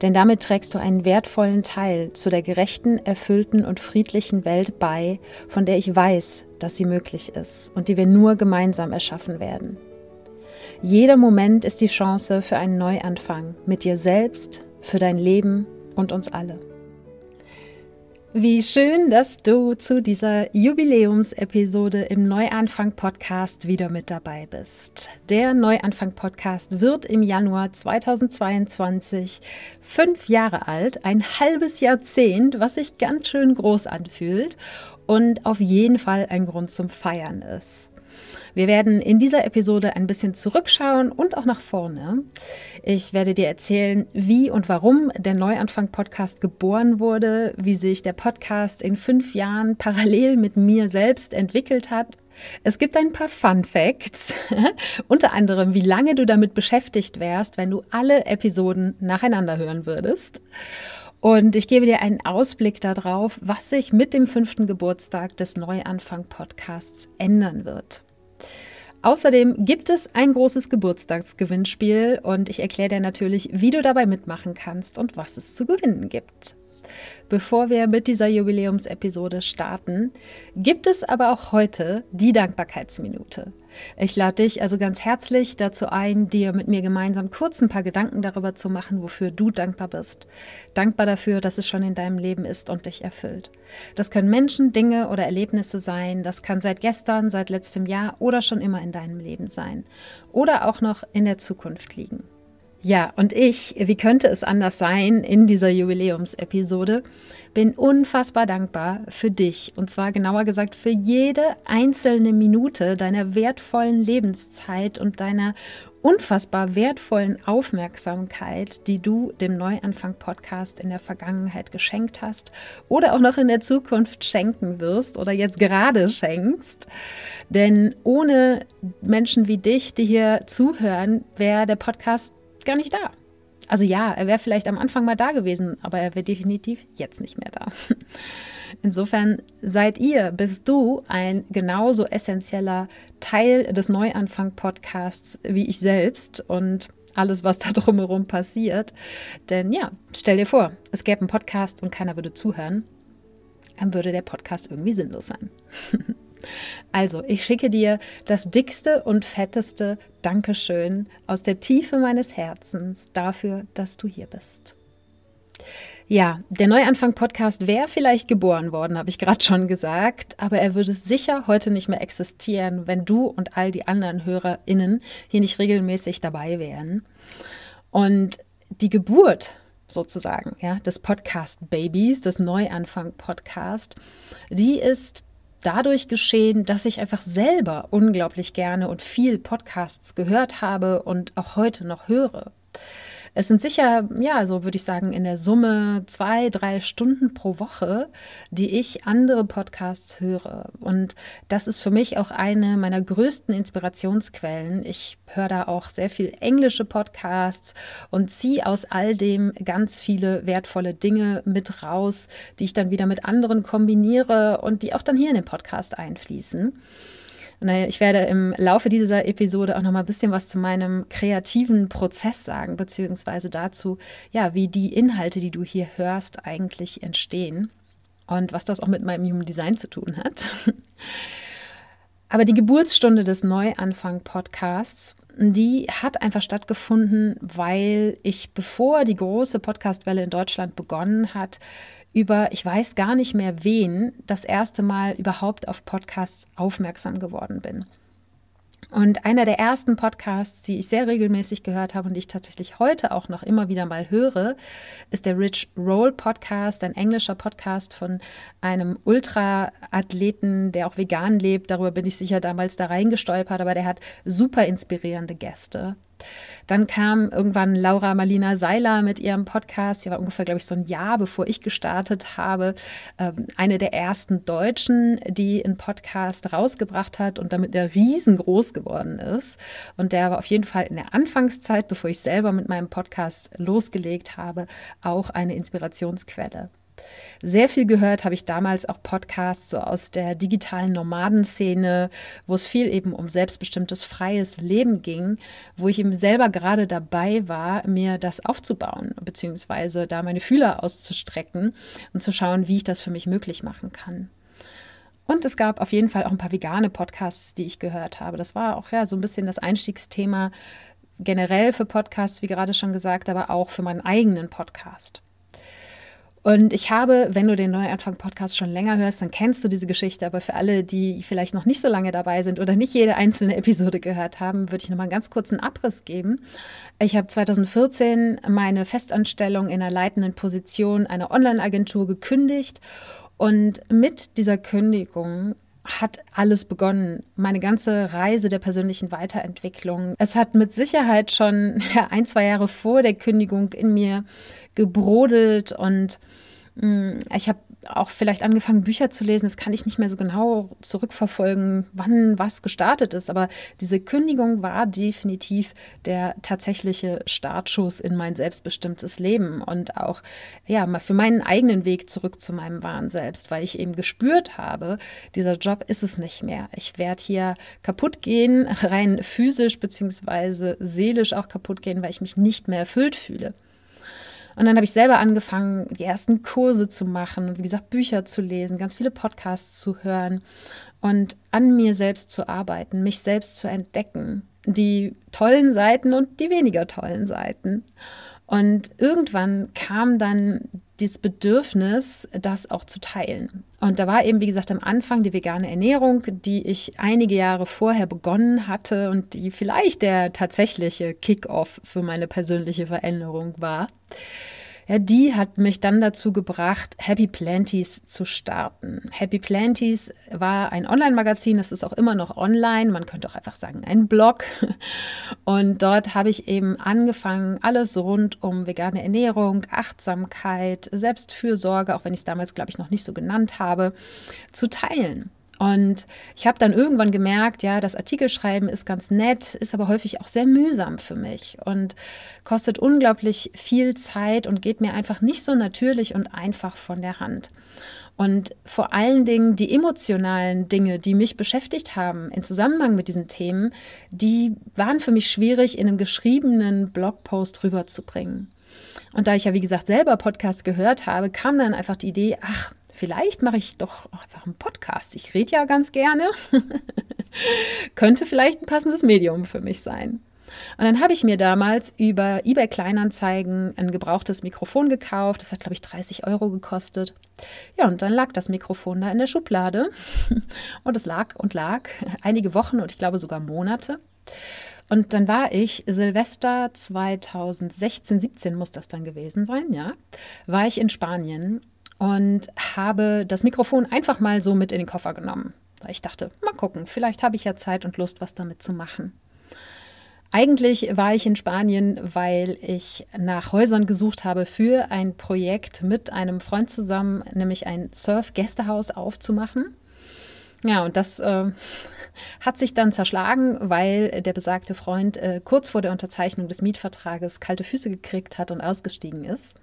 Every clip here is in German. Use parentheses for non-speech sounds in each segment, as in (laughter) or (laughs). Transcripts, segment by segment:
Denn damit trägst du einen wertvollen Teil zu der gerechten, erfüllten und friedlichen Welt bei, von der ich weiß, dass sie möglich ist und die wir nur gemeinsam erschaffen werden. Jeder Moment ist die Chance für einen Neuanfang mit dir selbst, für dein Leben und uns alle. Wie schön, dass du zu dieser Jubiläumsepisode im Neuanfang Podcast wieder mit dabei bist. Der Neuanfang Podcast wird im Januar 2022 fünf Jahre alt, ein halbes Jahrzehnt, was sich ganz schön groß anfühlt und auf jeden Fall ein Grund zum Feiern ist. Wir werden in dieser Episode ein bisschen zurückschauen und auch nach vorne. Ich werde dir erzählen, wie und warum der Neuanfang-Podcast geboren wurde, wie sich der Podcast in fünf Jahren parallel mit mir selbst entwickelt hat. Es gibt ein paar Fun Facts, (laughs) unter anderem, wie lange du damit beschäftigt wärst, wenn du alle Episoden nacheinander hören würdest. Und ich gebe dir einen Ausblick darauf, was sich mit dem fünften Geburtstag des Neuanfang-Podcasts ändern wird. Außerdem gibt es ein großes Geburtstagsgewinnspiel und ich erkläre dir natürlich, wie du dabei mitmachen kannst und was es zu gewinnen gibt. Bevor wir mit dieser Jubiläumsepisode starten, gibt es aber auch heute die Dankbarkeitsminute. Ich lade dich also ganz herzlich dazu ein, dir mit mir gemeinsam kurz ein paar Gedanken darüber zu machen, wofür du dankbar bist. Dankbar dafür, dass es schon in deinem Leben ist und dich erfüllt. Das können Menschen, Dinge oder Erlebnisse sein. Das kann seit gestern, seit letztem Jahr oder schon immer in deinem Leben sein. Oder auch noch in der Zukunft liegen. Ja, und ich, wie könnte es anders sein in dieser Jubiläumsepisode, bin unfassbar dankbar für dich. Und zwar genauer gesagt für jede einzelne Minute deiner wertvollen Lebenszeit und deiner unfassbar wertvollen Aufmerksamkeit, die du dem Neuanfang-Podcast in der Vergangenheit geschenkt hast oder auch noch in der Zukunft schenken wirst oder jetzt gerade schenkst. Denn ohne Menschen wie dich, die hier zuhören, wäre der Podcast gar nicht da. Also ja, er wäre vielleicht am Anfang mal da gewesen, aber er wäre definitiv jetzt nicht mehr da. (laughs) Insofern seid ihr, bist du ein genauso essentieller Teil des Neuanfang-Podcasts wie ich selbst und alles, was da (laughs) drumherum passiert. Denn ja, stell dir vor, es gäbe einen Podcast und keiner würde zuhören, dann würde der Podcast irgendwie sinnlos sein. (laughs) Also, ich schicke dir das dickste und fetteste Dankeschön aus der Tiefe meines Herzens dafür, dass du hier bist. Ja, der Neuanfang-Podcast wäre vielleicht geboren worden, habe ich gerade schon gesagt, aber er würde sicher heute nicht mehr existieren, wenn du und all die anderen HörerInnen hier nicht regelmäßig dabei wären. Und die Geburt sozusagen, ja, des Podcast-Babys, des Neuanfang-Podcast, die ist dadurch geschehen, dass ich einfach selber unglaublich gerne und viel Podcasts gehört habe und auch heute noch höre. Es sind sicher, ja, so würde ich sagen, in der Summe zwei, drei Stunden pro Woche, die ich andere Podcasts höre. Und das ist für mich auch eine meiner größten Inspirationsquellen. Ich höre da auch sehr viel englische Podcasts und ziehe aus all dem ganz viele wertvolle Dinge mit raus, die ich dann wieder mit anderen kombiniere und die auch dann hier in den Podcast einfließen. Ich werde im Laufe dieser Episode auch noch mal ein bisschen was zu meinem kreativen Prozess sagen, beziehungsweise dazu, ja, wie die Inhalte, die du hier hörst, eigentlich entstehen und was das auch mit meinem Human Design zu tun hat. (laughs) Aber die Geburtsstunde des Neuanfang-Podcasts, die hat einfach stattgefunden, weil ich, bevor die große Podcastwelle in Deutschland begonnen hat, über, ich weiß gar nicht mehr wen, das erste Mal überhaupt auf Podcasts aufmerksam geworden bin. Und einer der ersten Podcasts, die ich sehr regelmäßig gehört habe und die ich tatsächlich heute auch noch immer wieder mal höre, ist der Rich Roll Podcast, ein englischer Podcast von einem Ultra-Athleten, der auch vegan lebt. Darüber bin ich sicher damals da reingestolpert, aber der hat super inspirierende Gäste. Dann kam irgendwann Laura Marlina Seiler mit ihrem Podcast. Die war ungefähr, glaube ich, so ein Jahr, bevor ich gestartet habe. Ähm, eine der ersten Deutschen, die einen Podcast rausgebracht hat und damit der riesengroß geworden ist. Und der war auf jeden Fall in der Anfangszeit, bevor ich selber mit meinem Podcast losgelegt habe, auch eine Inspirationsquelle. Sehr viel gehört habe ich damals auch Podcasts so aus der digitalen Nomadenszene, wo es viel eben um selbstbestimmtes freies Leben ging, wo ich eben selber gerade dabei war, mir das aufzubauen, beziehungsweise da meine Fühler auszustrecken und zu schauen, wie ich das für mich möglich machen kann. Und es gab auf jeden Fall auch ein paar vegane Podcasts, die ich gehört habe. Das war auch ja so ein bisschen das Einstiegsthema generell für Podcasts, wie gerade schon gesagt, aber auch für meinen eigenen Podcast. Und ich habe, wenn du den Neuanfang-Podcast schon länger hörst, dann kennst du diese Geschichte. Aber für alle, die vielleicht noch nicht so lange dabei sind oder nicht jede einzelne (laughs) Episode gehört haben, würde ich nochmal einen ganz kurzen Abriss geben. Ich habe 2014 meine Festanstellung in einer leitenden Position einer Online-Agentur gekündigt. Und mit dieser Kündigung hat alles begonnen. Meine ganze Reise der persönlichen Weiterentwicklung. Es hat mit Sicherheit schon (laughs) ein, zwei Jahre vor der Kündigung in mir gebrodelt und Mm, ich habe auch vielleicht angefangen, Bücher zu lesen. Das kann ich nicht mehr so genau zurückverfolgen, wann was gestartet ist. Aber diese Kündigung war definitiv der tatsächliche Startschuss in mein selbstbestimmtes Leben und auch ja, für meinen eigenen Weg zurück zu meinem wahren Selbst, weil ich eben gespürt habe, dieser Job ist es nicht mehr. Ich werde hier kaputt gehen, rein physisch beziehungsweise seelisch auch kaputt gehen, weil ich mich nicht mehr erfüllt fühle. Und dann habe ich selber angefangen, die ersten Kurse zu machen und wie gesagt, Bücher zu lesen, ganz viele Podcasts zu hören und an mir selbst zu arbeiten, mich selbst zu entdecken. Die tollen Seiten und die weniger tollen Seiten. Und irgendwann kam dann dieses Bedürfnis, das auch zu teilen. Und da war eben, wie gesagt, am Anfang die vegane Ernährung, die ich einige Jahre vorher begonnen hatte und die vielleicht der tatsächliche Kick-off für meine persönliche Veränderung war. Ja, die hat mich dann dazu gebracht, Happy Planties zu starten. Happy Planties war ein Online-Magazin, das ist auch immer noch online, man könnte auch einfach sagen ein Blog. Und dort habe ich eben angefangen, alles rund um vegane Ernährung, Achtsamkeit, Selbstfürsorge, auch wenn ich es damals, glaube ich, noch nicht so genannt habe, zu teilen. Und ich habe dann irgendwann gemerkt, ja, das Artikelschreiben ist ganz nett, ist aber häufig auch sehr mühsam für mich und kostet unglaublich viel Zeit und geht mir einfach nicht so natürlich und einfach von der Hand. Und vor allen Dingen die emotionalen Dinge, die mich beschäftigt haben in Zusammenhang mit diesen Themen, die waren für mich schwierig in einem geschriebenen Blogpost rüberzubringen. Und da ich ja, wie gesagt, selber Podcasts gehört habe, kam dann einfach die Idee, ach, vielleicht mache ich doch einfach einen Podcast. Ich rede ja ganz gerne. (laughs) Könnte vielleicht ein passendes Medium für mich sein. Und dann habe ich mir damals über eBay Kleinanzeigen ein gebrauchtes Mikrofon gekauft. Das hat, glaube ich, 30 Euro gekostet. Ja, und dann lag das Mikrofon da in der Schublade. (laughs) Und es lag und lag (laughs) einige Wochen und ich glaube sogar Monate. Und dann war ich Silvester 2016, 17 muss das dann gewesen sein, ja, war ich in Spanien und habe das Mikrofon einfach mal so mit in den Koffer genommen. Weil ich dachte, mal gucken, vielleicht habe ich ja Zeit und Lust, was damit zu machen. Eigentlich war ich in Spanien, weil ich nach Häusern gesucht habe für ein Projekt mit einem Freund zusammen, nämlich ein Surf-Gästehaus aufzumachen. Ja, und das äh, (laughs) hat sich dann zerschlagen, weil der besagte Freund äh, kurz vor der Unterzeichnung des Mietvertrages kalte Füße gekriegt hat und ausgestiegen ist.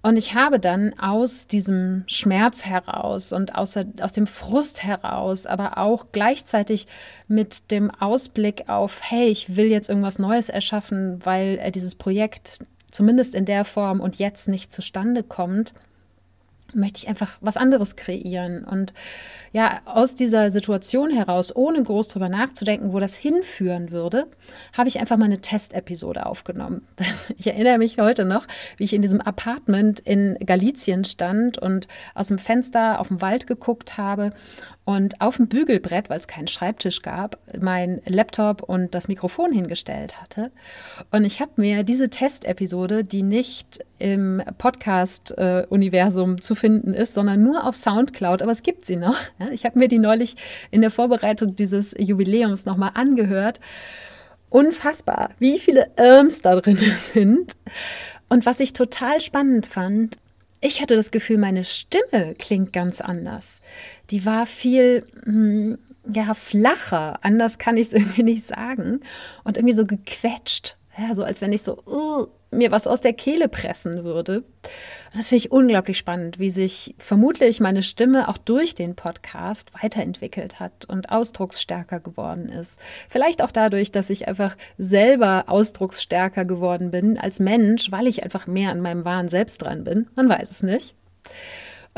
Und ich habe dann aus diesem Schmerz heraus und aus, aus dem Frust heraus, aber auch gleichzeitig mit dem Ausblick auf, hey, ich will jetzt irgendwas Neues erschaffen, weil äh, dieses Projekt zumindest in der Form und jetzt nicht zustande kommt, möchte ich einfach was anderes kreieren. Und ja, aus dieser Situation heraus, ohne groß drüber nachzudenken, wo das hinführen würde, habe ich einfach mal eine Testepisode aufgenommen. (laughs) Das, ich erinnere mich heute noch, wie ich in diesem Apartment in Galizien stand und aus dem Fenster auf den Wald geguckt habe und auf dem Bügelbrett, weil es keinen Schreibtisch gab, mein Laptop und das Mikrofon hingestellt hatte. Und ich habe mir diese Testepisode, die nicht im Podcast-Universum zu finden ist, sondern nur auf Soundcloud, aber es gibt sie noch. Ich habe mir die neulich in der Vorbereitung dieses Jubiläums nochmal angehört. Unfassbar, wie viele Irms da drin (laughs) sind. Und was ich total spannend fand, ich hatte das Gefühl, meine Stimme klingt ganz anders. Die war viel hm, ja, flacher. Anders kann ich es (laughs) irgendwie nicht sagen. Und irgendwie so gequetscht. Ja, so als wenn ich so uh, mir was aus der Kehle pressen würde. Und das finde ich unglaublich spannend, wie sich vermutlich meine Stimme auch durch den Podcast weiterentwickelt hat und ausdrucksstärker geworden ist. Vielleicht auch dadurch, dass ich einfach selber ausdrucksstärker geworden bin als Mensch, weil ich einfach mehr an meinem wahren Selbst dran bin. Man weiß es nicht.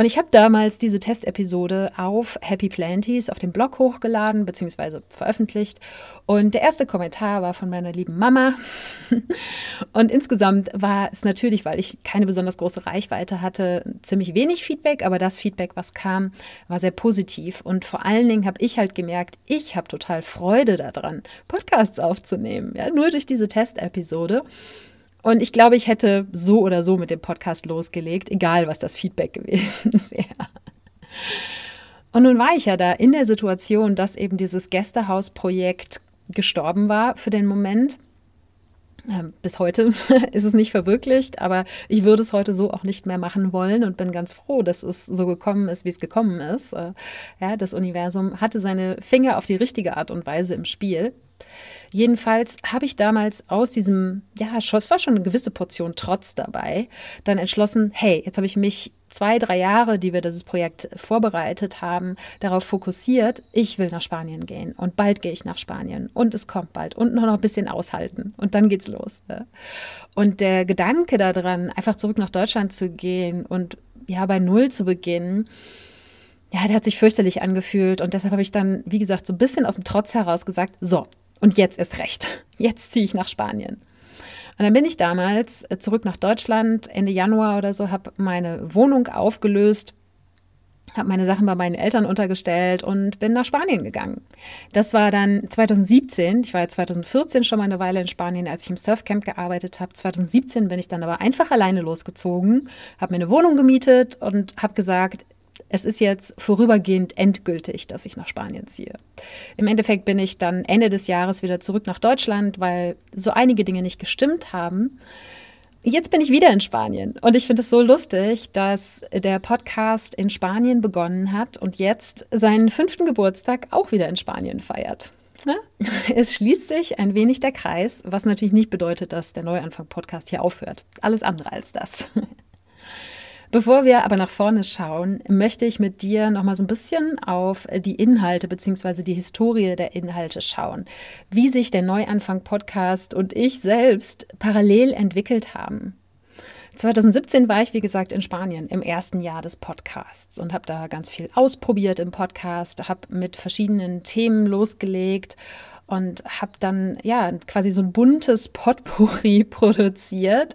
Und ich habe damals diese Testepisode auf Happy Planties auf dem Blog hochgeladen bzw. veröffentlicht. Und der erste Kommentar war von meiner lieben Mama. (laughs) Und insgesamt war es natürlich, weil ich keine besonders große Reichweite hatte, ziemlich wenig Feedback. Aber das Feedback, was kam, war sehr positiv. Und vor allen Dingen habe ich halt gemerkt, ich habe total Freude daran, Podcasts aufzunehmen. Ja, nur durch diese Testepisode. Und ich glaube, ich hätte so oder so mit dem Podcast losgelegt, egal was das Feedback (laughs) gewesen wäre. Und nun war ich ja da in der Situation, dass eben dieses Gästehausprojekt gestorben war für den Moment. Ähm, bis heute (laughs) ist es nicht verwirklicht, aber ich würde es heute so auch nicht mehr machen wollen und bin ganz froh, dass es so gekommen ist, wie es gekommen ist. Äh, ja, das Universum hatte seine Finger auf die richtige Art und Weise im Spiel. Jedenfalls habe ich damals aus diesem, ja, es war schon eine gewisse Portion Trotz dabei, dann entschlossen, hey, jetzt habe ich mich zwei, drei Jahre, die wir dieses Projekt vorbereitet haben, darauf fokussiert, ich will nach Spanien gehen und bald gehe ich nach Spanien und es kommt bald und noch ein bisschen aushalten und dann geht's los. Und der Gedanke daran, einfach zurück nach Deutschland zu gehen und ja, bei Null zu beginnen, ja, der hat sich fürchterlich angefühlt und deshalb habe ich dann, wie gesagt, so ein bisschen aus dem Trotz heraus gesagt, so, und jetzt ist recht. Jetzt ziehe ich nach Spanien. Und dann bin ich damals äh, zurück nach Deutschland, Ende Januar oder so, habe meine Wohnung aufgelöst, habe meine Sachen bei meinen Eltern untergestellt und bin nach Spanien gegangen. Das war dann 2017. Ich war ja 2014 schon mal eine Weile in Spanien, als ich im Surfcamp gearbeitet habe. 2017 bin ich dann aber einfach alleine losgezogen, habe mir eine Wohnung gemietet und habe gesagt, es ist jetzt vorübergehend endgültig, dass ich nach Spanien ziehe. Im Endeffekt bin ich dann Ende des Jahres wieder zurück nach Deutschland, weil so einige Dinge nicht gestimmt haben. Jetzt bin ich wieder in Spanien und ich finde es so lustig, dass der Podcast in Spanien begonnen hat und jetzt seinen fünften Geburtstag auch wieder in Spanien feiert. Ja? Es schließt sich ein wenig der Kreis, was natürlich nicht bedeutet, dass der Neuanfang-Podcast hier aufhört. Alles andere als das. Bevor wir aber nach vorne schauen, möchte ich mit dir noch mal so ein bisschen auf die Inhalte bzw. die Historie der Inhalte schauen, wie sich der Neuanfang Podcast und ich selbst parallel entwickelt haben. 2017 war ich, wie gesagt, in Spanien im ersten Jahr des Podcasts und habe da ganz viel ausprobiert im Podcast, habe mit verschiedenen Themen losgelegt und habe dann ja quasi so ein buntes Potpourri (laughs) produziert.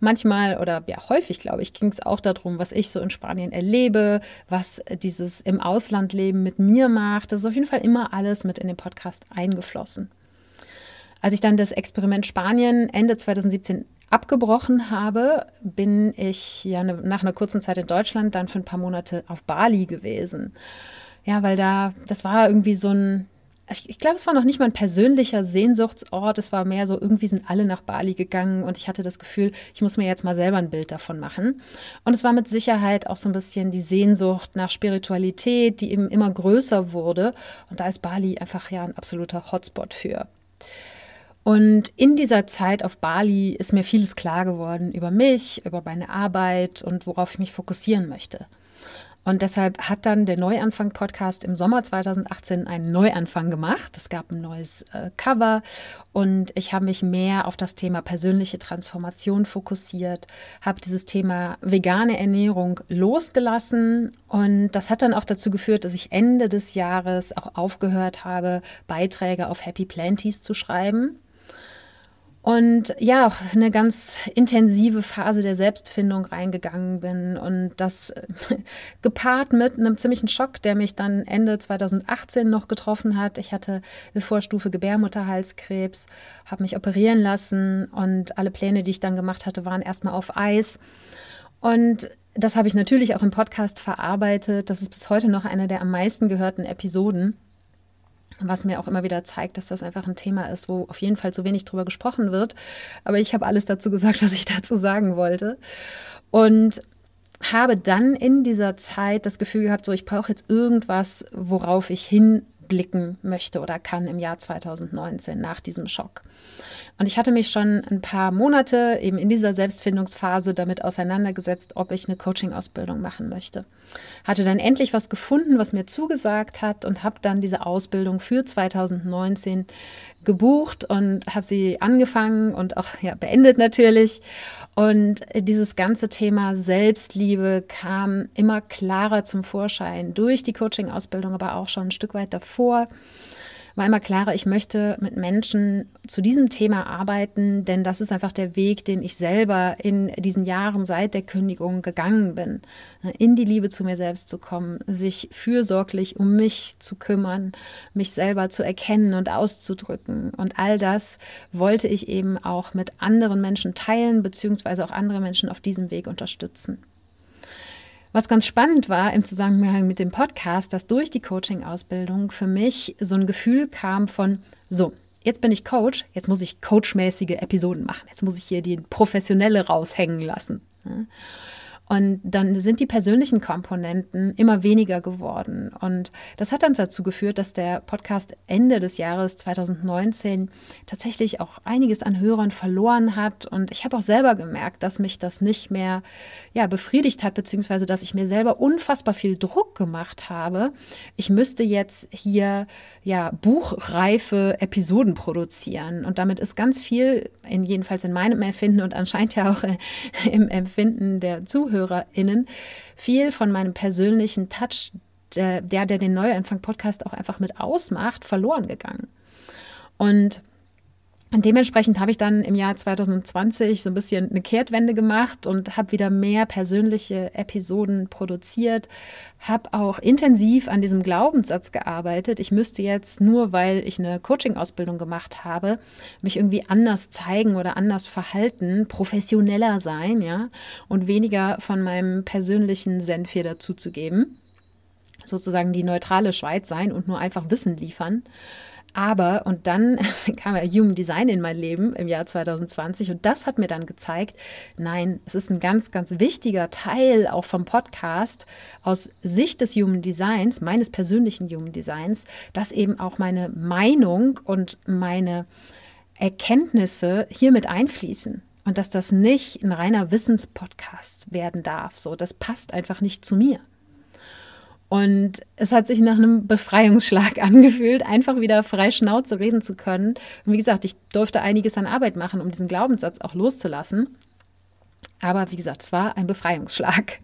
Manchmal oder ja häufig, glaube ich, ging es auch darum, was ich so in Spanien erlebe, was dieses im Auslandleben mit mir macht. Das ist auf jeden Fall immer alles mit in den Podcast eingeflossen. Als ich dann das Experiment Spanien Ende 2017 abgebrochen habe, bin ich ja ne, nach einer kurzen Zeit in Deutschland dann für ein paar Monate auf Bali gewesen. Ja, weil da, das war irgendwie so ein, ich, ich glaube, es war noch nicht mal ein persönlicher Sehnsuchtsort. Es war mehr so, irgendwie sind alle nach Bali gegangen und ich hatte das Gefühl, ich muss mir jetzt mal selber ein Bild davon machen. Und es war mit Sicherheit auch so ein bisschen die Sehnsucht nach Spiritualität, die eben immer größer wurde. Und da ist Bali einfach ja ein absoluter Hotspot für. Und in dieser Zeit auf Bali ist mir vieles klar geworden über mich, über meine Arbeit und worauf ich mich fokussieren möchte. Und deshalb hat dann der Neuanfang-Podcast im Sommer 2018 einen Neuanfang gemacht. Es gab ein neues äh, Cover. Und ich habe mich mehr auf das Thema persönliche Transformation fokussiert, habe dieses Thema vegane Ernährung losgelassen. Und das hat dann auch dazu geführt, dass ich Ende des Jahres auch aufgehört habe, Beiträge auf Happy Planties zu schreiben und ja, auch eine ganz intensive Phase der Selbstfindung reingegangen bin und das (laughs) gepaart mit einem ziemlichen Schock, der mich dann Ende 2018 noch getroffen hat. Ich hatte eine Vorstufe Gebärmutterhalskrebs, habe mich operieren lassen und alle Pläne, die ich dann gemacht hatte, waren erstmal auf Eis. Und das habe ich natürlich auch im Podcast verarbeitet. Das ist bis heute noch eine der am meisten gehörten Episoden was mir auch immer wieder zeigt, dass das einfach ein Thema ist, wo auf jeden Fall zu wenig drüber gesprochen wird. Aber ich habe alles dazu gesagt, (laughs) was ich dazu sagen wollte. Und habe dann in dieser Zeit das Gefühl gehabt, so ich brauche jetzt irgendwas, worauf ich hinblicken möchte oder kann im Jahr 2019 nach diesem Schock. Und ich hatte mich schon ein paar Monate eben in dieser Selbstfindungsphase damit auseinandergesetzt, ob ich eine Coaching-Ausbildung machen möchte. Hatte dann endlich was gefunden, was mir zugesagt hat und habe dann diese Ausbildung für 2019 gebucht und habe sie angefangen und auch ja, beendet natürlich. Und dieses ganze Thema Selbstliebe kam immer klarer zum Vorschein durch die Coaching-Ausbildung, aber auch schon ein Stück weit davor war immer klarer, ich möchte mit Menschen zu diesem Thema arbeiten, denn das ist einfach der Weg, den ich selber in diesen Jahren seit der Kündigung gegangen bin. In die Liebe zu mir selbst zu kommen, sich fürsorglich um mich zu kümmern, mich selber zu erkennen und auszudrücken. Und all das wollte ich eben auch mit anderen Menschen teilen, beziehungsweise auch andere Menschen auf diesem Weg unterstützen. Was ganz spannend war im Zusammenhang mit dem Podcast, dass durch die Coaching-Ausbildung für mich so ein Gefühl kam von, so, jetzt bin ich Coach, jetzt muss ich coachmäßige Episoden machen, jetzt muss ich hier die Professionelle raushängen lassen. Und dann sind die persönlichen Komponenten immer weniger geworden. Und das hat dann dazu geführt, dass der Podcast Ende des Jahres 2019 tatsächlich auch einiges an Hörern verloren hat. Und ich habe auch selber gemerkt, dass mich das nicht mehr ja, befriedigt hat, beziehungsweise dass ich mir selber unfassbar viel Druck gemacht habe. Ich müsste jetzt hier ja buchreife Episoden produzieren. Und damit ist ganz viel, in, jedenfalls in meinem Empfinden und anscheinend ja auch (laughs) im Empfinden der Zuhörer, ZuhörerInnen viel von meinem persönlichen Touch, der, der den Neuanfang-Podcast auch einfach mit ausmacht, verloren gegangen. Und und dementsprechend habe ich dann im Jahr 2020 so ein bisschen eine Kehrtwende gemacht und habe wieder mehr persönliche Episoden produziert, habe auch intensiv an diesem Glaubenssatz gearbeitet. Ich müsste jetzt nur, weil ich eine Coaching-Ausbildung gemacht habe, mich irgendwie anders zeigen oder anders verhalten, professioneller sein, ja, und weniger von meinem persönlichen Senf hier dazuzugeben. Sozusagen die neutrale Schweiz sein und nur einfach Wissen liefern. Aber, und dann (laughs) kam ja Human Design in mein Leben im Jahr 2020 und das hat mir dann gezeigt, nein, es ist ein ganz, ganz wichtiger Teil auch vom Podcast aus Sicht des Human Designs, meines persönlichen Human Designs, dass eben auch meine Meinung und meine Erkenntnisse hier mit einfließen und dass das nicht ein reiner Wissenspodcast werden darf. So, das passt einfach nicht zu mir. Und es hat sich nach einem Befreiungsschlag (laughs) angefühlt, einfach wieder frei Schnauze reden zu können. Und wie gesagt, ich durfte einiges an Arbeit machen, um diesen Glaubenssatz auch loszulassen. Aber wie gesagt, es war ein Befreiungsschlag.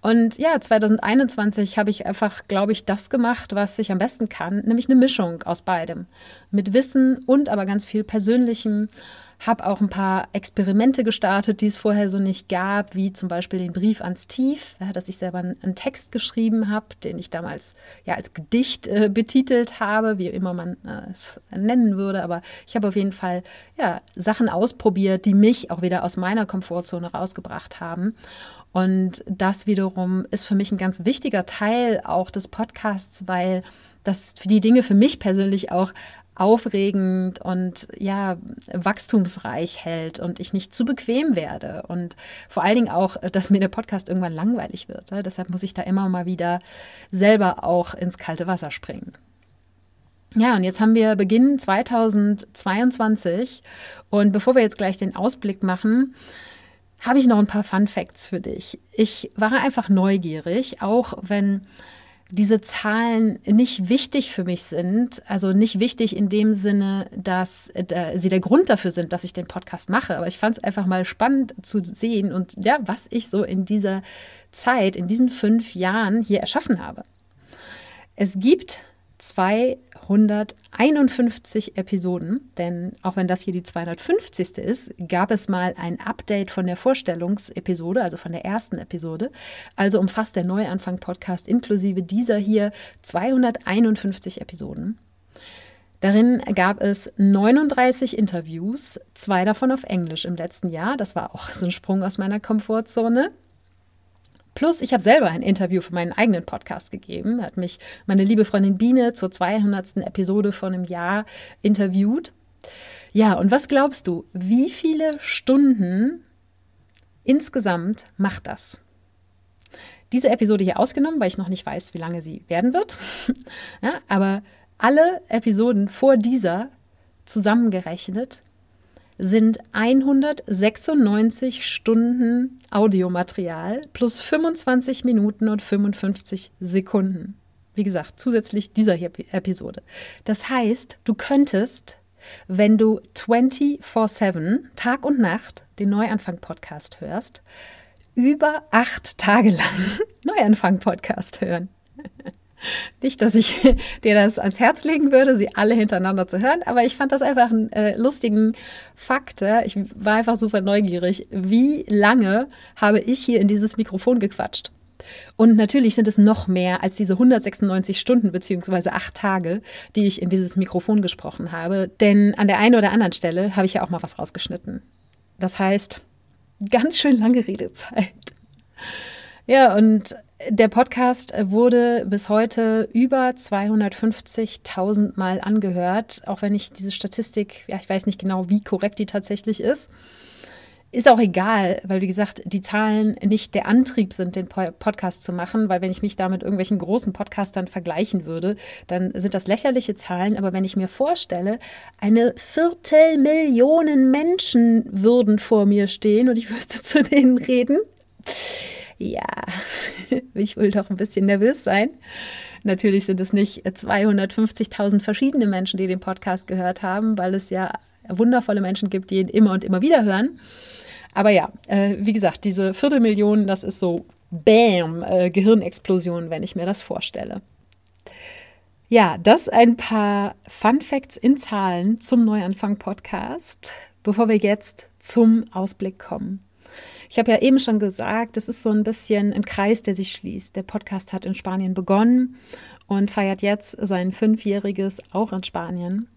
Und ja, 2021 habe ich einfach, glaube ich, das gemacht, was ich am besten kann, nämlich eine Mischung aus beidem. Mit Wissen und aber ganz viel Persönlichem habe auch ein paar Experimente gestartet, die es vorher so nicht gab, wie zum Beispiel den Brief ans Tief, ja, dass ich selber einen Text geschrieben habe, den ich damals ja als Gedicht äh, betitelt habe, wie immer man äh, es nennen würde. Aber ich habe auf jeden Fall ja, Sachen ausprobiert, die mich auch wieder aus meiner Komfortzone rausgebracht haben. Und das wiederum ist für mich ein ganz wichtiger Teil auch des Podcasts, weil das die Dinge für mich persönlich auch aufregend und ja, wachstumsreich hält und ich nicht zu bequem werde. Und vor allen Dingen auch, dass mir der Podcast irgendwann langweilig wird. Ja? Deshalb muss ich da immer mal wieder selber auch ins kalte Wasser springen. Ja, und jetzt haben wir Beginn 2022 und bevor wir jetzt gleich den Ausblick machen, habe ich noch ein paar Fun Facts für dich. Ich war einfach neugierig, auch wenn diese Zahlen nicht wichtig für mich sind. Also nicht wichtig in dem Sinne, dass äh, sie der Grund dafür sind, dass ich den Podcast mache. Aber ich fand es einfach mal spannend zu sehen und ja, was ich so in dieser Zeit, in diesen fünf Jahren hier erschaffen habe. Es gibt 200 251 Episoden, denn auch wenn das hier die 250. ist, gab es mal ein Update von der Vorstellungsepisode, also von der ersten Episode. Also umfasst der Neuanfang-Podcast inklusive dieser hier 251 Episoden. Darin gab es 39 Interviews, zwei davon auf Englisch im letzten Jahr. Das war auch so ein Sprung aus meiner Komfortzone. Plus, ich habe selber ein Interview für meinen eigenen Podcast gegeben. Da hat mich meine liebe Freundin Biene zur 200. Episode von einem Jahr interviewt. Ja, und was glaubst du, wie viele Stunden insgesamt macht das? Diese Episode hier ausgenommen, weil ich noch nicht weiß, wie lange sie werden wird. (laughs) ja, aber alle Episoden vor dieser zusammengerechnet sind 196 Stunden Audiomaterial plus 25 Minuten und 55 Sekunden. Wie gesagt, zusätzlich dieser Episode. Das heißt, du könntest, wenn du 24-7, Tag und Nacht, den Neuanfang-Podcast hörst, über acht Tage lang (laughs) Neuanfang-Podcast hören. Nicht, dass ich (laughs) dir das ans Herz legen würde, sie alle hintereinander zu hören, aber ich fand das einfach einen äh, lustigen Fakt. Ich war einfach super neugierig. Wie lange habe ich hier in dieses Mikrofon gequatscht? Und natürlich sind es noch mehr als diese 196 Stunden beziehungsweise acht Tage, die ich in dieses Mikrofon gesprochen habe. Denn an der einen oder anderen Stelle habe ich ja auch mal was rausgeschnitten. Das heißt, ganz schön lange Redezeit. Ja, und der Podcast wurde bis heute über 250.000 Mal angehört, auch wenn ich diese Statistik, ja, ich weiß nicht genau, wie korrekt die tatsächlich ist. Ist auch egal, weil wie gesagt, die Zahlen nicht der Antrieb sind, den Podcast zu machen, weil wenn ich mich da mit irgendwelchen großen Podcastern vergleichen würde, dann sind das lächerliche Zahlen. Aber wenn ich mir vorstelle, eine Viertelmillion Menschen würden vor mir stehen und ich müsste (laughs) zu denen reden, ja, (laughs) ich will doch ein bisschen nervös sein. Natürlich sind es nicht 250.000 verschiedene Menschen, die den Podcast gehört haben, weil es ja wundervolle Menschen gibt, die ihn immer und immer wieder hören. Aber ja, äh, wie gesagt, diese Viertelmillion, das ist so Bam, äh, Gehirnexplosion, wenn ich mir das vorstelle. Ja, das ein paar Fun Facts in Zahlen zum Neuanfang Podcast, bevor wir jetzt zum Ausblick kommen. Ich habe ja eben schon gesagt, es ist so ein bisschen ein Kreis, der sich schließt. Der Podcast hat in Spanien begonnen und feiert jetzt sein Fünfjähriges auch in Spanien.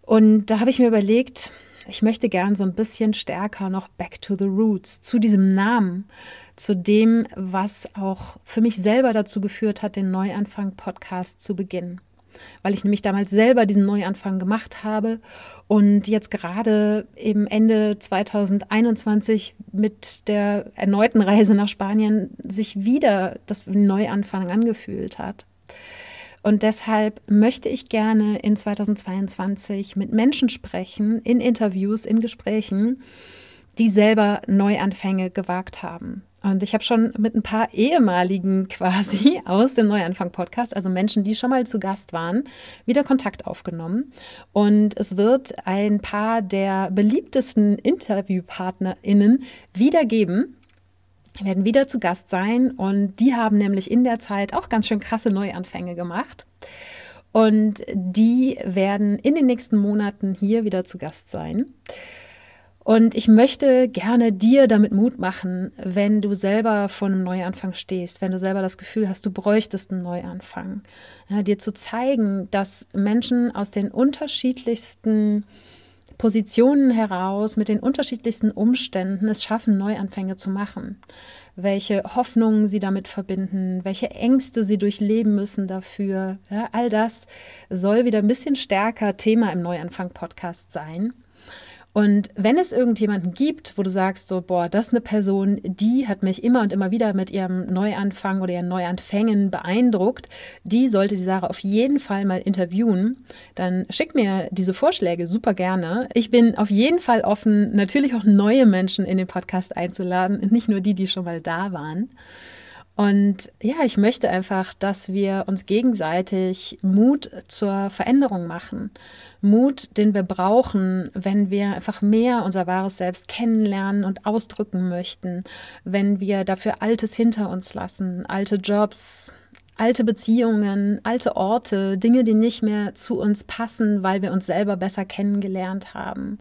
Und da habe ich mir überlegt, ich möchte gern so ein bisschen stärker noch back to the roots, zu diesem Namen, zu dem, was auch für mich selber dazu geführt hat, den Neuanfang-Podcast zu beginnen weil ich nämlich damals selber diesen Neuanfang gemacht habe und jetzt gerade eben Ende 2021 mit der erneuten Reise nach Spanien sich wieder das Neuanfang angefühlt hat. Und deshalb möchte ich gerne in 2022 mit Menschen sprechen, in Interviews, in Gesprächen, die selber Neuanfänge gewagt haben. Und ich habe schon mit ein paar ehemaligen (laughs) quasi aus dem Neuanfang-Podcast, also Menschen, die schon mal zu Gast waren, wieder Kontakt aufgenommen. Und es wird ein paar der beliebtesten InterviewpartnerInnen wieder geben. Werden wieder zu Gast sein und die haben nämlich in der Zeit auch ganz schön krasse Neuanfänge gemacht. Und die werden in den nächsten Monaten hier wieder zu Gast sein. Und ich möchte gerne dir damit Mut machen, wenn du selber vor einem Neuanfang stehst, wenn du selber das Gefühl hast, du bräuchtest einen Neuanfang, ja, dir zu zeigen, dass Menschen aus den unterschiedlichsten Positionen heraus, mit den unterschiedlichsten Umständen es schaffen, Neuanfänge zu machen. Welche Hoffnungen sie damit verbinden, welche Ängste sie durchleben müssen dafür. Ja, all das soll wieder ein bisschen stärker Thema im Neuanfang-Podcast sein. Und wenn es irgendjemanden gibt, wo du sagst, so, boah, das ist eine Person, die hat mich immer und immer wieder mit ihrem Neuanfang oder ihren Neuanfängen beeindruckt, die sollte die Sarah auf jeden Fall mal interviewen, dann schick mir diese Vorschläge super gerne. Ich bin auf jeden Fall offen, natürlich auch neue Menschen in den Podcast einzuladen, nicht nur die, die schon mal da waren. Und ja, ich möchte einfach, dass wir uns gegenseitig Mut zur Veränderung machen. Mut, den wir brauchen, wenn wir einfach mehr unser wahres Selbst kennenlernen und ausdrücken möchten, wenn wir dafür Altes hinter uns lassen, alte Jobs, alte Beziehungen, alte Orte, Dinge, die nicht mehr zu uns passen, weil wir uns selber besser kennengelernt haben.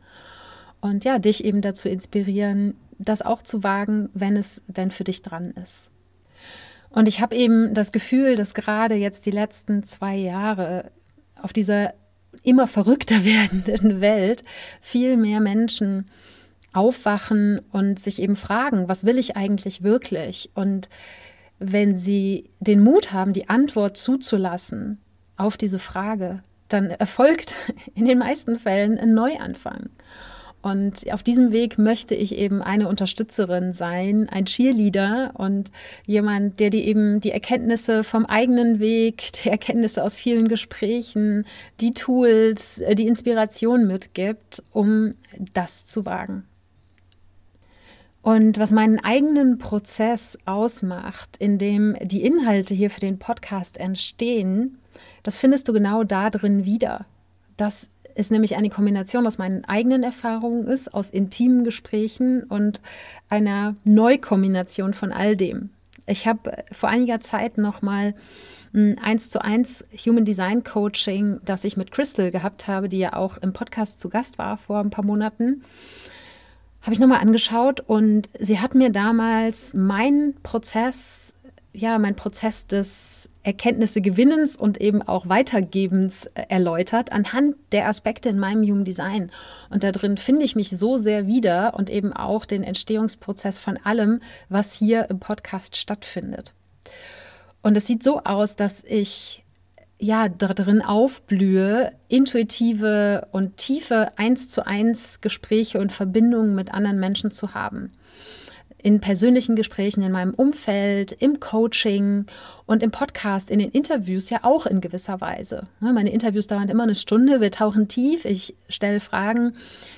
Und ja, dich eben dazu inspirieren, das auch zu wagen, wenn es denn für dich dran ist. Und ich habe eben das Gefühl, dass gerade jetzt die letzten zwei Jahre auf dieser immer verrückter (laughs) werdenden Welt viel mehr Menschen aufwachen und sich eben fragen, was will ich eigentlich wirklich? Und wenn sie den Mut haben, die Antwort zuzulassen auf diese Frage, dann erfolgt (laughs) in den meisten Fällen ein Neuanfang. Und auf diesem Weg möchte ich eben eine Unterstützerin sein, ein Cheerleader und jemand, der dir eben die Erkenntnisse vom eigenen Weg, die Erkenntnisse aus vielen Gesprächen, die Tools, äh, die Inspiration mitgibt, um das zu wagen. Und was meinen eigenen Prozess ausmacht, in dem die Inhalte hier für den Podcast entstehen, das findest du genau da drin wieder. Das ist nämlich eine Kombination aus meinen eigenen Erfahrungen ist, aus intimen Gesprächen und einer Neukombination von all dem. Ich habe vor einiger Zeit noch mal ein 1 zu 1 Human Design Coaching, das ich mit Crystal gehabt habe, die ja auch im Podcast zu Gast war vor ein paar Monaten, habe ich nochmal angeschaut und sie hat mir damals meinen Prozess ja, mein Prozess des Erkenntnissegewinnens und eben auch Weitergebens äh, erläutert anhand der Aspekte in meinem Human Design. Und da drin finde ich mich so sehr wieder und eben auch den Entstehungsprozess von allem, was hier im Podcast stattfindet. Und es sieht so aus, dass ich ja darin aufblühe, intuitive und tiefe eins zu eins Gespräche und Verbindungen mit anderen Menschen zu haben in persönlichen Gesprächen in meinem Umfeld, im Coaching und im Podcast, in den Interviews ja auch in gewisser Weise. Meine Interviews dauern immer eine Stunde, wir tauchen tief, ich stelle Fragen,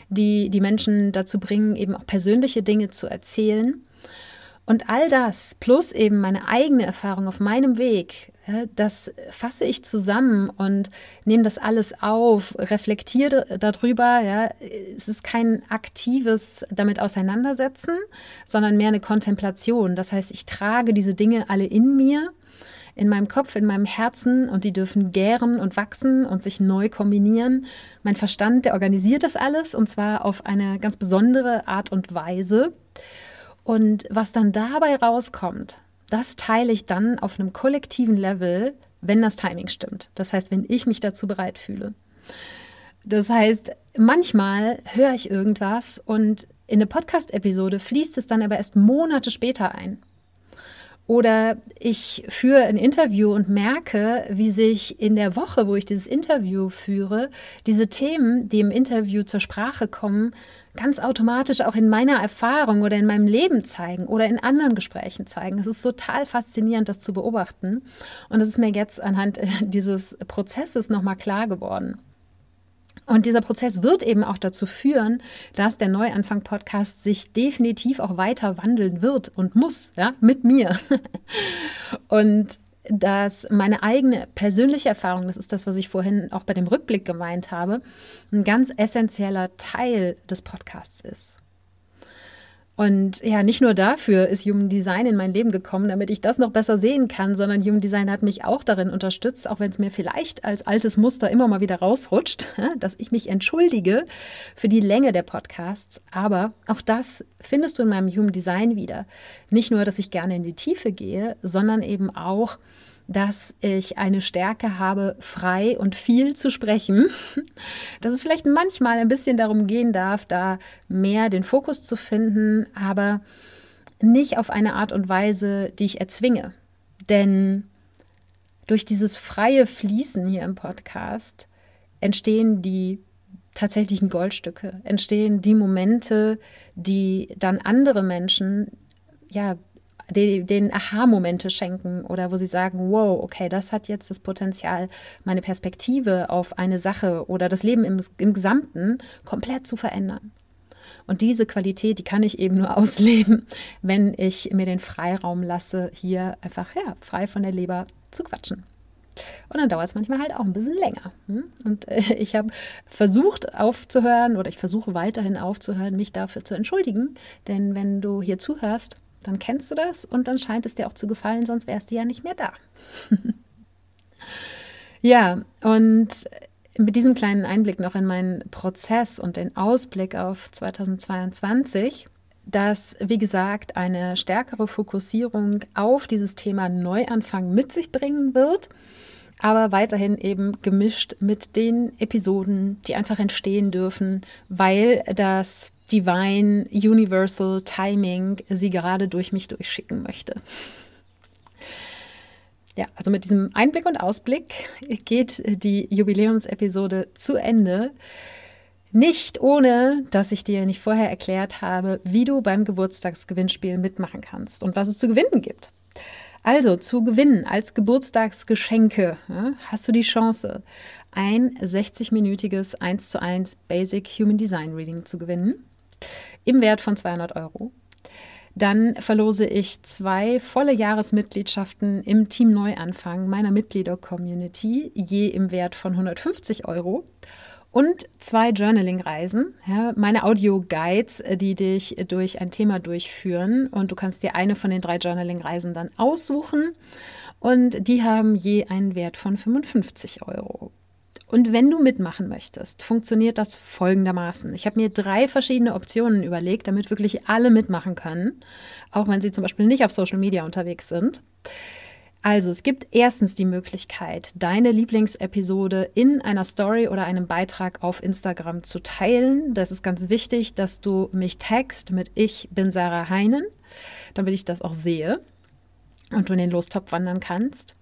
die die Menschen dazu bringen, eben auch persönliche Dinge zu erzählen. Und all das plus eben meine eigene Erfahrung auf meinem Weg das fasse ich zusammen und nehme das alles auf, reflektiere darüber. Ja. Es ist kein aktives damit auseinandersetzen, sondern mehr eine Kontemplation. Das heißt, ich trage diese Dinge alle in mir, in meinem Kopf, in meinem Herzen und die dürfen gären und wachsen und sich neu kombinieren. Mein Verstand, der organisiert das alles und zwar auf eine ganz besondere Art und Weise. Und was dann dabei rauskommt, das teile ich dann auf einem kollektiven Level, wenn das Timing stimmt. Das heißt, wenn ich mich dazu bereit fühle. Das heißt, manchmal höre ich irgendwas und in eine Podcast-Episode fließt es dann aber erst Monate später ein. Oder ich führe ein Interview und merke, wie sich in der Woche, wo ich dieses Interview führe, diese Themen, die im Interview zur Sprache kommen, ganz automatisch auch in meiner Erfahrung oder in meinem Leben zeigen oder in anderen Gesprächen zeigen. Es ist total faszinierend, das zu beobachten. Und es ist mir jetzt anhand dieses Prozesses nochmal klar geworden. Und dieser Prozess wird eben auch dazu führen, dass der Neuanfang-Podcast sich definitiv auch weiter wandeln wird und muss, ja, mit mir. (laughs) und dass meine eigene persönliche Erfahrung, das ist das, was ich vorhin auch bei dem Rückblick gemeint habe, ein ganz essentieller Teil des Podcasts ist. Und ja, nicht nur dafür ist Human Design in mein Leben gekommen, damit ich das noch besser sehen kann, sondern Human Design hat mich auch darin unterstützt, auch wenn es mir vielleicht als altes Muster immer mal wieder rausrutscht, (laughs) dass ich mich entschuldige für die Länge der Podcasts. Aber auch das findest du in meinem Human Design wieder. Nicht nur, dass ich gerne in die Tiefe gehe, sondern eben auch, dass ich eine Stärke habe, frei und viel zu sprechen, (laughs) dass es vielleicht manchmal ein bisschen darum gehen darf, da mehr den Fokus zu finden, aber nicht auf eine Art und Weise, die ich erzwinge. Denn durch dieses freie Fließen hier im Podcast entstehen die tatsächlichen Goldstücke, entstehen die Momente, die dann andere Menschen ja den Aha-Momente schenken oder wo sie sagen, wow, okay, das hat jetzt das Potenzial, meine Perspektive auf eine Sache oder das Leben im, im Gesamten komplett zu verändern. Und diese Qualität, die kann ich eben nur (laughs) ausleben, wenn ich mir den Freiraum lasse, hier einfach ja, frei von der Leber zu quatschen. Und dann dauert es manchmal halt auch ein bisschen länger. Hm? Und äh, ich habe versucht aufzuhören oder ich versuche weiterhin aufzuhören, mich dafür zu entschuldigen. Denn wenn du hier zuhörst Dann kennst du das und dann scheint es dir auch zu gefallen, sonst wärst du ja nicht mehr da. (laughs) ja, und mit diesem kleinen Einblick noch in meinen Prozess und den Ausblick auf 2022 das, wie gesagt, eine stärkere Fokussierung auf dieses Thema Neuanfang mit sich bringen wird, aber weiterhin eben gemischt mit den Episoden, die einfach entstehen dürfen, weil das Divine Universal Timing sie gerade durch mich durchschicken möchte. Ja, also mit diesem Einblick und Ausblick geht die Jubiläumsepisode zu Ende. Nicht ohne, dass ich dir nicht vorher erklärt habe, wie du beim Geburtstagsgewinnspiel mitmachen kannst und was es zu gewinnen gibt. Also zu gewinnen als Geburtstagsgeschenke ja, hast du die Chance, ein 60-minütiges 1 zu 1 Basic Human Design Reading zu gewinnen im Wert von 200 Euro. Dann verlose ich zwei volle Jahresmitgliedschaften im Team Neuanfang meiner Mitglieder-Community, je im Wert von 150 Euro und zwei Journaling-Reisen, ja, meine Audio-Guides, äh, die dich durch ein Thema durchführen. Und du kannst dir eine von den drei Journaling-Reisen dann aussuchen. Und die haben je einen Wert von 55 Euro. Und wenn du mitmachen möchtest, funktioniert das folgendermaßen. Ich habe mir drei verschiedene Optionen überlegt, damit wirklich alle mitmachen können, auch wenn sie zum Beispiel nicht auf Social Media unterwegs sind. Also es gibt erstens die Möglichkeit, deine Lieblingsepisode in einer Story oder einem Beitrag auf Instagram zu teilen. Das ist ganz wichtig, dass du mich tagst mit Ich bin Sarah Heinen, damit ich das auch sehe und du in den Lostopf wandern kannst.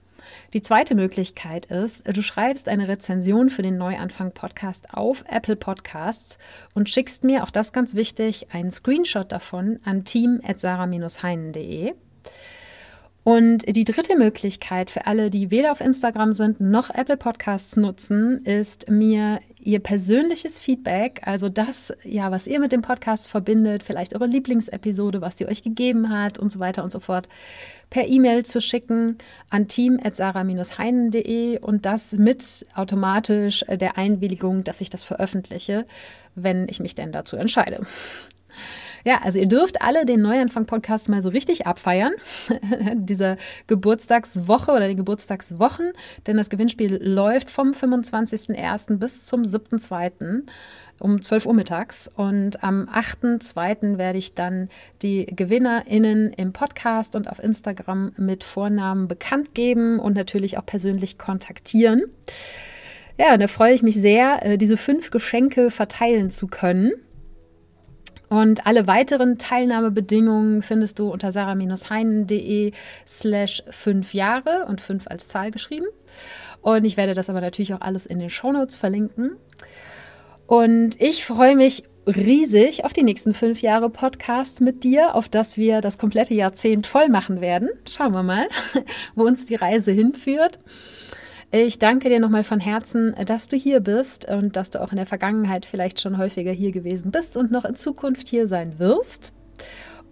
Die zweite Möglichkeit ist, du schreibst eine Rezension für den Neuanfang Podcast auf Apple Podcasts und schickst mir, auch das ganz wichtig, einen Screenshot davon an team.sarah-heinen.de. Und die dritte Möglichkeit für alle, die weder auf Instagram sind noch Apple Podcasts nutzen, ist mir ihr persönliches Feedback, also das, ja, was ihr mit dem Podcast verbindet, vielleicht eure Lieblingsepisode, was sie euch gegeben hat und so weiter und so fort, per E-Mail zu schicken an team.sarah-heinen.de und das mit automatisch der Einwilligung, dass ich das veröffentliche, wenn ich mich denn dazu entscheide. Ja, also ihr dürft alle den Neuanfang-Podcast mal so richtig abfeiern. (laughs) Diese Geburtstagswoche oder die Geburtstagswochen, denn das Gewinnspiel läuft vom 25.01. bis zum 7.02 um 12 Uhr mittags. Und am 8.2. werde ich dann die GewinnerInnen im Podcast und auf Instagram mit Vornamen bekannt geben und natürlich auch persönlich kontaktieren. Ja, und da freue ich mich sehr, äh, diese fünf Geschenke verteilen zu können. Und alle weiteren Teilnahmebedingungen findest du unter sarah-heinen.de slash fünf Jahre und fünf als Zahl geschrieben. Und ich werde das aber natürlich auch alles in den Shownotes verlinken. Und ich freue mich riesig auf die nächsten fünf Jahre Podcast mit dir, auf das wir das komplette Jahrzehnt voll machen werden. Schauen wir mal, (laughs) wo uns die Reise hinführt. Ich danke dir nochmal von Herzen, dass du hier bist und dass du auch in der Vergangenheit vielleicht schon häufiger hier gewesen bist und noch in Zukunft hier sein wirst.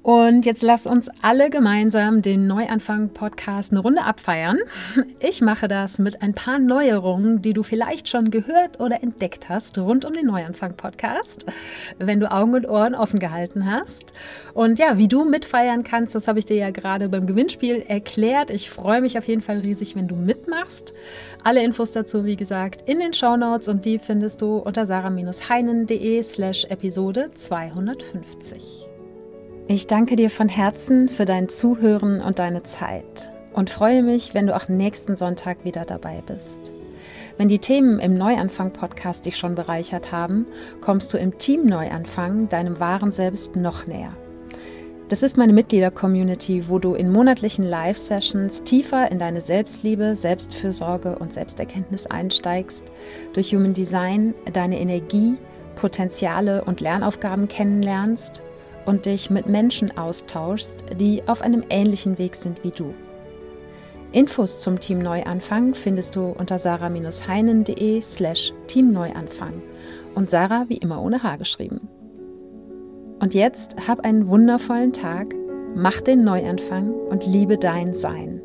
Und jetzt lass uns alle gemeinsam den Neuanfang-Podcast eine Runde abfeiern. Ich mache das mit ein paar Neuerungen, die du vielleicht schon gehört oder entdeckt hast rund um den Neuanfang-Podcast, wenn du Augen und Ohren offen gehalten hast. Und ja, wie du mitfeiern kannst, das habe ich dir ja gerade beim Gewinnspiel erklärt. Ich freue mich auf jeden Fall riesig, wenn du mitmachst. Alle Infos dazu, wie gesagt, in den Show Notes und die findest du unter sarah-heinen.de slash Episode 250. Ich danke dir von Herzen für dein Zuhören und deine Zeit und freue mich, wenn du auch nächsten Sonntag wieder dabei bist. Wenn die Themen im Neuanfang-Podcast dich schon bereichert haben, kommst du im Team Neuanfang deinem wahren Selbst noch näher. Das ist meine Mitglieder-Community, wo du in monatlichen Live-Sessions tiefer in deine Selbstliebe, Selbstfürsorge und Selbsterkenntnis einsteigst, durch Human Design deine Energie, Potenziale und Lernaufgaben kennenlernst und dich mit Menschen austauschst, die auf einem ähnlichen Weg sind wie du. Infos zum Team Neuanfang findest du unter sarah-heinen.de slash teamneuanfang und Sarah wie immer ohne H geschrieben. Und jetzt hab einen wundervollen Tag, mach den Neuanfang und liebe dein Sein.